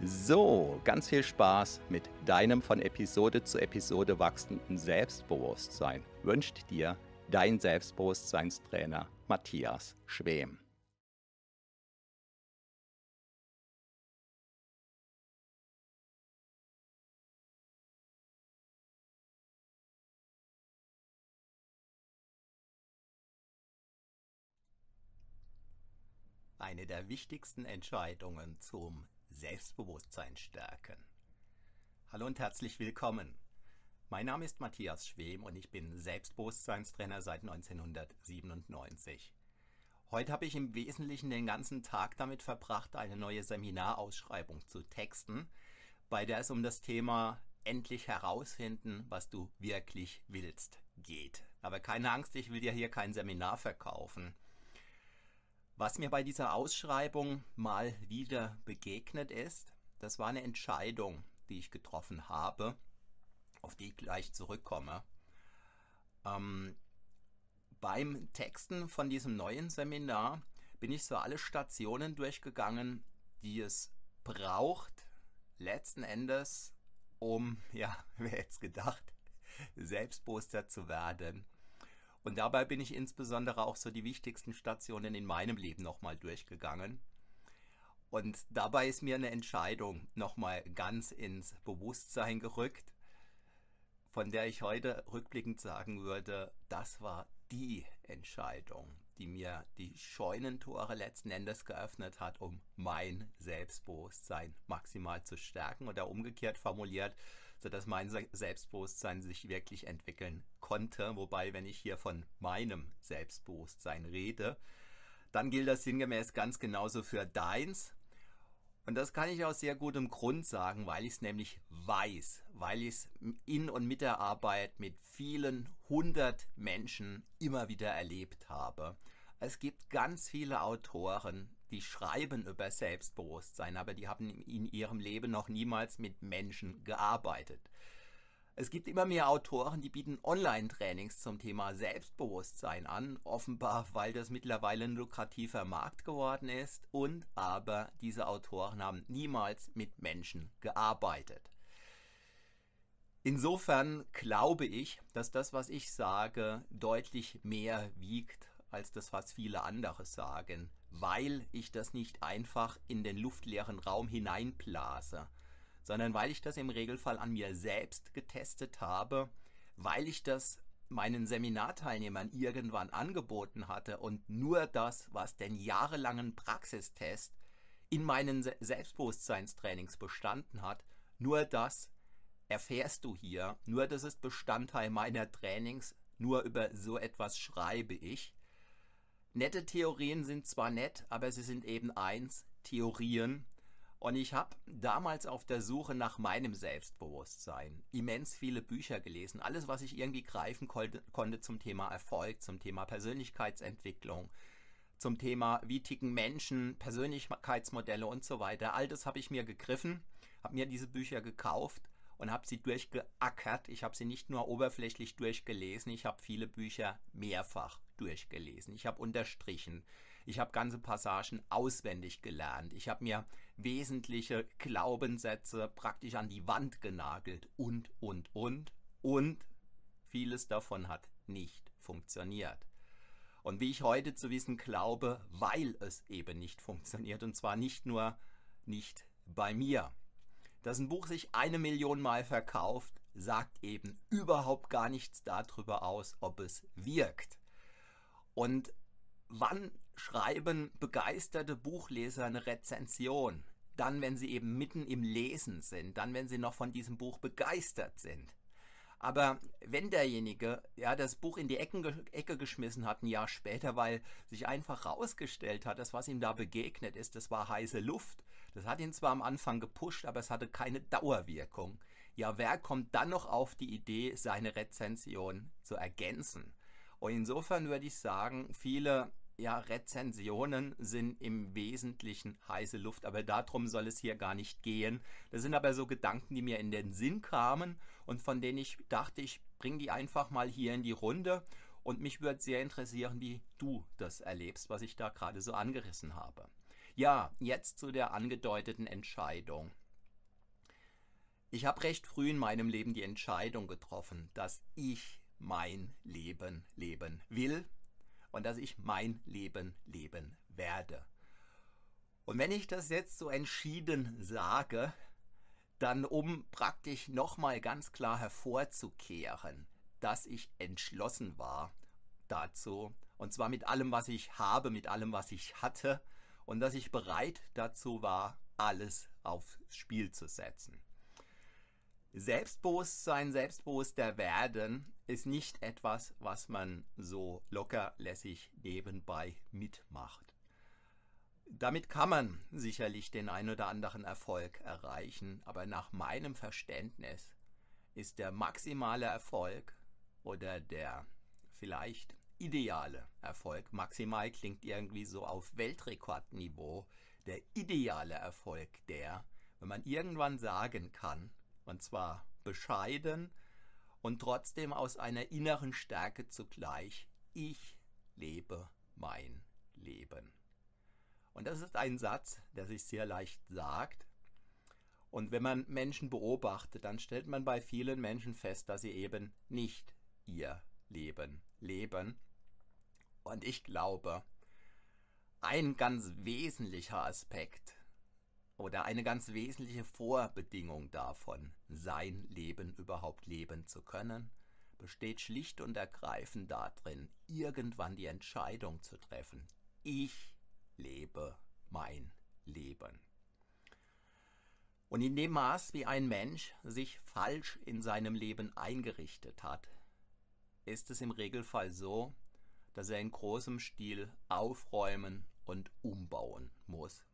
So, ganz viel Spaß mit deinem von Episode zu Episode wachsenden Selbstbewusstsein wünscht dir dein Selbstbewusstseinstrainer Matthias Schwem. Eine der wichtigsten Entscheidungen zum Selbstbewusstsein stärken. Hallo und herzlich willkommen. Mein Name ist Matthias Schwem und ich bin Selbstbewusstseinstrainer seit 1997. Heute habe ich im Wesentlichen den ganzen Tag damit verbracht, eine neue Seminarausschreibung zu texten, bei der es um das Thema endlich herausfinden, was du wirklich willst, geht. Aber keine Angst, ich will dir hier kein Seminar verkaufen. Was mir bei dieser Ausschreibung mal wieder begegnet ist, das war eine Entscheidung, die ich getroffen habe, auf die ich gleich zurückkomme. Ähm, beim Texten von diesem neuen Seminar bin ich so alle Stationen durchgegangen, die es braucht, letzten Endes, um, ja, wer hätte es gedacht, selbstbewusster zu werden und dabei bin ich insbesondere auch so die wichtigsten Stationen in meinem Leben nochmal durchgegangen. Und dabei ist mir eine Entscheidung nochmal ganz ins Bewusstsein gerückt, von der ich heute rückblickend sagen würde, das war die Entscheidung, die mir die Scheunentore letzten Endes geöffnet hat, um mein Selbstbewusstsein maximal zu stärken oder umgekehrt formuliert, sodass mein Selbstbewusstsein sich wirklich entwickeln konnte. Wobei, wenn ich hier von meinem Selbstbewusstsein rede, dann gilt das sinngemäß ganz genauso für deins. Und das kann ich aus sehr gutem Grund sagen, weil ich es nämlich weiß, weil ich es in und mit der Arbeit mit vielen hundert Menschen immer wieder erlebt habe. Es gibt ganz viele Autoren, die schreiben über Selbstbewusstsein, aber die haben in ihrem Leben noch niemals mit Menschen gearbeitet. Es gibt immer mehr Autoren, die bieten Online-Trainings zum Thema Selbstbewusstsein an, offenbar weil das mittlerweile ein lukrativer Markt geworden ist und aber diese Autoren haben niemals mit Menschen gearbeitet. Insofern glaube ich, dass das, was ich sage, deutlich mehr wiegt als das, was viele andere sagen weil ich das nicht einfach in den luftleeren Raum hineinblase, sondern weil ich das im Regelfall an mir selbst getestet habe, weil ich das meinen Seminarteilnehmern irgendwann angeboten hatte und nur das, was den jahrelangen Praxistest in meinen Selbstbewusstseinstrainings bestanden hat, nur das erfährst du hier, nur das ist Bestandteil meiner Trainings, nur über so etwas schreibe ich. Nette Theorien sind zwar nett, aber sie sind eben eins, Theorien. Und ich habe damals auf der Suche nach meinem Selbstbewusstsein immens viele Bücher gelesen. Alles, was ich irgendwie greifen konnte, zum Thema Erfolg, zum Thema Persönlichkeitsentwicklung, zum Thema, wie ticken Menschen, Persönlichkeitsmodelle und so weiter. All das habe ich mir gegriffen, habe mir diese Bücher gekauft und habe sie durchgeackert. Ich habe sie nicht nur oberflächlich durchgelesen, ich habe viele Bücher mehrfach durchgelesen. Ich habe unterstrichen. Ich habe ganze Passagen auswendig gelernt. Ich habe mir wesentliche Glaubenssätze praktisch an die Wand genagelt und, und, und. und vieles davon hat nicht funktioniert. Und wie ich heute zu wissen glaube, weil es eben nicht funktioniert und zwar nicht nur nicht bei mir. Dass ein Buch sich eine Million Mal verkauft, sagt eben überhaupt gar nichts darüber aus, ob es wirkt. Und wann schreiben begeisterte Buchleser eine Rezension? Dann, wenn sie eben mitten im Lesen sind, dann, wenn sie noch von diesem Buch begeistert sind. Aber wenn derjenige ja das Buch in die Ecken, Ecke geschmissen hat, ein Jahr später, weil sich einfach herausgestellt hat, dass was ihm da begegnet ist, das war heiße Luft. Das hat ihn zwar am Anfang gepusht, aber es hatte keine Dauerwirkung. Ja, wer kommt dann noch auf die Idee, seine Rezension zu ergänzen? Und insofern würde ich sagen, viele ja, Rezensionen sind im Wesentlichen heiße Luft, aber darum soll es hier gar nicht gehen. Das sind aber so Gedanken, die mir in den Sinn kamen und von denen ich dachte, ich bringe die einfach mal hier in die Runde und mich würde sehr interessieren, wie du das erlebst, was ich da gerade so angerissen habe. Ja, jetzt zu der angedeuteten Entscheidung. Ich habe recht früh in meinem Leben die Entscheidung getroffen, dass ich mein Leben leben will und dass ich mein Leben leben werde. Und wenn ich das jetzt so entschieden sage, dann um praktisch nochmal ganz klar hervorzukehren, dass ich entschlossen war dazu, und zwar mit allem, was ich habe, mit allem, was ich hatte, und dass ich bereit dazu war, alles aufs Spiel zu setzen. Selbstbewusstsein, selbstbewusster werden ist nicht etwas, was man so lockerlässig nebenbei mitmacht. Damit kann man sicherlich den ein oder anderen Erfolg erreichen, aber nach meinem Verständnis ist der maximale Erfolg oder der vielleicht ideale Erfolg, maximal klingt irgendwie so auf Weltrekordniveau, der ideale Erfolg der, wenn man irgendwann sagen kann, und zwar bescheiden und trotzdem aus einer inneren Stärke zugleich, ich lebe mein Leben. Und das ist ein Satz, der sich sehr leicht sagt. Und wenn man Menschen beobachtet, dann stellt man bei vielen Menschen fest, dass sie eben nicht ihr Leben leben. Und ich glaube, ein ganz wesentlicher Aspekt oder eine ganz wesentliche Vorbedingung davon, sein Leben überhaupt leben zu können, besteht schlicht und ergreifend darin, irgendwann die Entscheidung zu treffen. Ich lebe mein Leben. Und in dem Maß, wie ein Mensch sich falsch in seinem Leben eingerichtet hat, ist es im Regelfall so, dass er in großem Stil aufräumen und umbauen muss.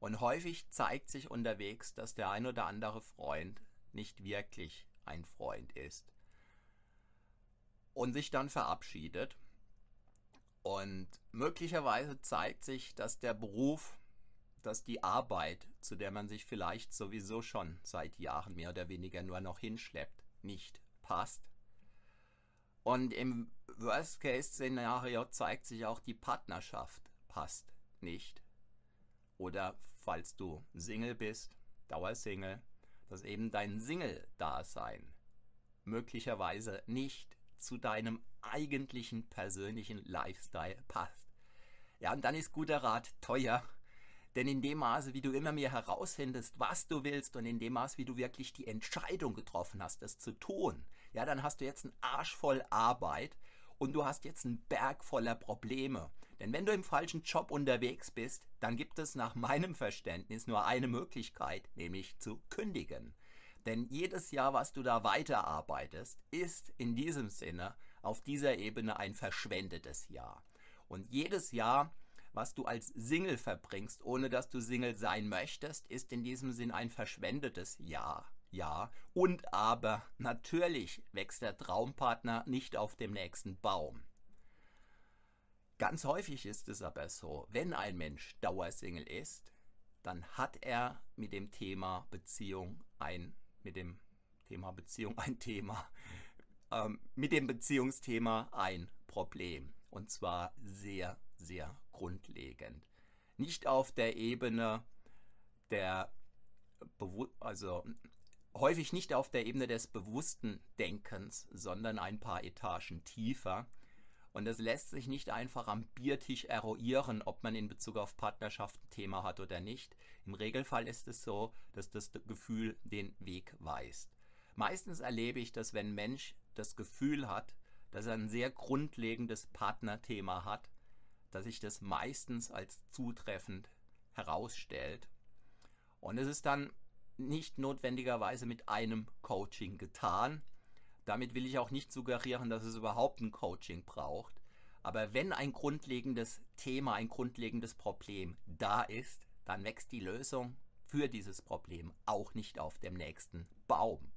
Und häufig zeigt sich unterwegs, dass der ein oder andere Freund nicht wirklich ein Freund ist. Und sich dann verabschiedet. Und möglicherweise zeigt sich, dass der Beruf, dass die Arbeit, zu der man sich vielleicht sowieso schon seit Jahren mehr oder weniger nur noch hinschleppt, nicht passt. Und im Worst-Case-Szenario zeigt sich auch, die Partnerschaft passt nicht. Oder falls du Single bist, Dauersingle, dass eben dein Single-Dasein möglicherweise nicht zu deinem eigentlichen persönlichen Lifestyle passt. Ja, und dann ist guter Rat teuer, denn in dem Maße, wie du immer mehr herausfindest, was du willst und in dem Maße, wie du wirklich die Entscheidung getroffen hast, das zu tun, ja, dann hast du jetzt einen Arsch voll Arbeit und du hast jetzt einen Berg voller Probleme. Denn wenn du im falschen Job unterwegs bist, dann gibt es nach meinem Verständnis nur eine Möglichkeit, nämlich zu kündigen. Denn jedes Jahr, was du da weiterarbeitest, ist in diesem Sinne auf dieser Ebene ein verschwendetes Jahr. Und jedes Jahr, was du als Single verbringst, ohne dass du Single sein möchtest, ist in diesem Sinn ein verschwendetes Jahr. Ja, und aber natürlich wächst der Traumpartner nicht auf dem nächsten Baum. Ganz häufig ist es aber so, wenn ein Mensch Dauersingle ist, dann hat er mit dem Thema Beziehung ein, mit dem Thema Beziehung ein Thema, ähm, mit dem Beziehungsthema ein Problem. Und zwar sehr, sehr grundlegend. Nicht auf der Ebene der, Bewu also häufig nicht auf der Ebene des bewussten Denkens, sondern ein paar Etagen tiefer. Und es lässt sich nicht einfach am Biertisch eruieren, ob man in Bezug auf Partnerschaft ein Thema hat oder nicht. Im Regelfall ist es so, dass das Gefühl den Weg weist. Meistens erlebe ich, dass wenn ein Mensch das Gefühl hat, dass er ein sehr grundlegendes Partnerthema hat, dass sich das meistens als zutreffend herausstellt. Und es ist dann nicht notwendigerweise mit einem Coaching getan. Damit will ich auch nicht suggerieren, dass es überhaupt ein Coaching braucht. Aber wenn ein grundlegendes Thema, ein grundlegendes Problem da ist, dann wächst die Lösung für dieses Problem auch nicht auf dem nächsten Baum.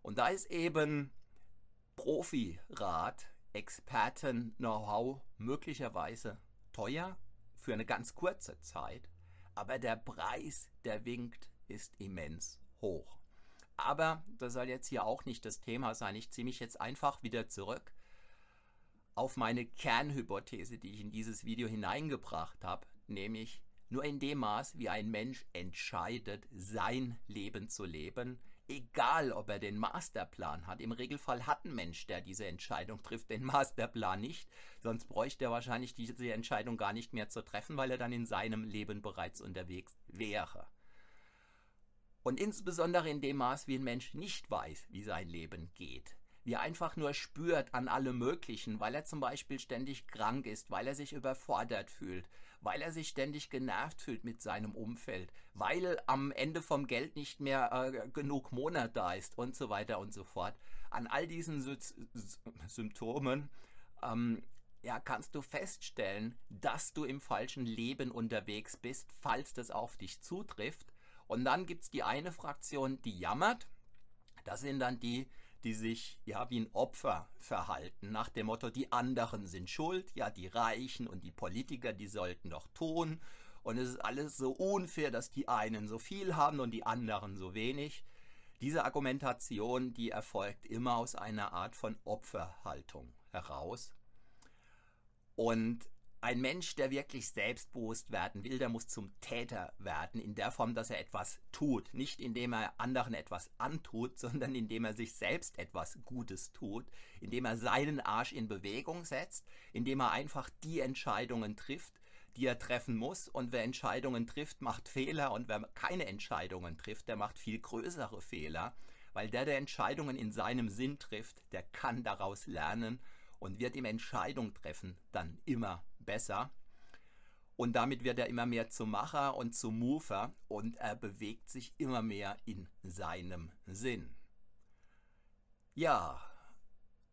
Und da ist eben Profirat, Experten, Know-how möglicherweise teuer für eine ganz kurze Zeit, aber der Preis, der winkt, ist immens hoch. Aber das soll jetzt hier auch nicht das Thema sein. Ich ziehe mich jetzt einfach wieder zurück auf meine Kernhypothese, die ich in dieses Video hineingebracht habe, nämlich nur in dem Maß, wie ein Mensch entscheidet, sein Leben zu leben, egal ob er den Masterplan hat. Im Regelfall hat ein Mensch, der diese Entscheidung trifft, den Masterplan nicht. Sonst bräuchte er wahrscheinlich diese Entscheidung gar nicht mehr zu treffen, weil er dann in seinem Leben bereits unterwegs wäre. Und insbesondere in dem Maß, wie ein Mensch nicht weiß, wie sein Leben geht wie er einfach nur spürt an allem Möglichen, weil er zum Beispiel ständig krank ist, weil er sich überfordert fühlt, weil er sich ständig genervt fühlt mit seinem Umfeld, weil am Ende vom Geld nicht mehr äh, genug Monat da ist und so weiter und so fort. An all diesen Sy Symptomen ähm, ja, kannst du feststellen, dass du im falschen Leben unterwegs bist, falls das auf dich zutrifft. Und dann gibt es die eine Fraktion, die jammert. Das sind dann die, die sich ja wie ein Opfer verhalten, nach dem Motto, die anderen sind schuld, ja, die Reichen und die Politiker, die sollten doch tun. Und es ist alles so unfair, dass die einen so viel haben und die anderen so wenig. Diese Argumentation, die erfolgt immer aus einer Art von Opferhaltung heraus. Und ein Mensch, der wirklich selbstbewusst werden will, der muss zum Täter werden, in der Form, dass er etwas tut. Nicht indem er anderen etwas antut, sondern indem er sich selbst etwas Gutes tut, indem er seinen Arsch in Bewegung setzt, indem er einfach die Entscheidungen trifft, die er treffen muss. Und wer Entscheidungen trifft, macht Fehler. Und wer keine Entscheidungen trifft, der macht viel größere Fehler. Weil der, der Entscheidungen in seinem Sinn trifft, der kann daraus lernen und wird ihm Entscheidung treffen, dann immer besser. Und damit wird er immer mehr zum Macher und zum Mover und er bewegt sich immer mehr in seinem Sinn. Ja,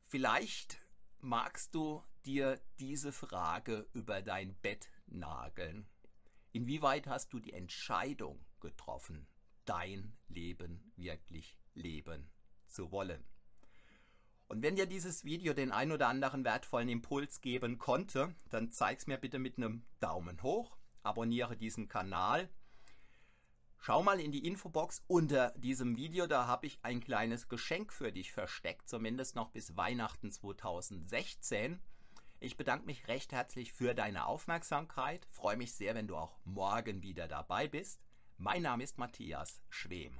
vielleicht magst du dir diese Frage über dein Bett nageln. Inwieweit hast du die Entscheidung getroffen, dein Leben wirklich leben zu wollen? Und wenn dir dieses Video den ein oder anderen wertvollen Impuls geben konnte, dann zeig's mir bitte mit einem Daumen hoch, abonniere diesen Kanal. Schau mal in die Infobox unter diesem Video, da habe ich ein kleines Geschenk für dich versteckt, zumindest noch bis Weihnachten 2016. Ich bedanke mich recht herzlich für deine Aufmerksamkeit, freue mich sehr, wenn du auch morgen wieder dabei bist. Mein Name ist Matthias Schwem.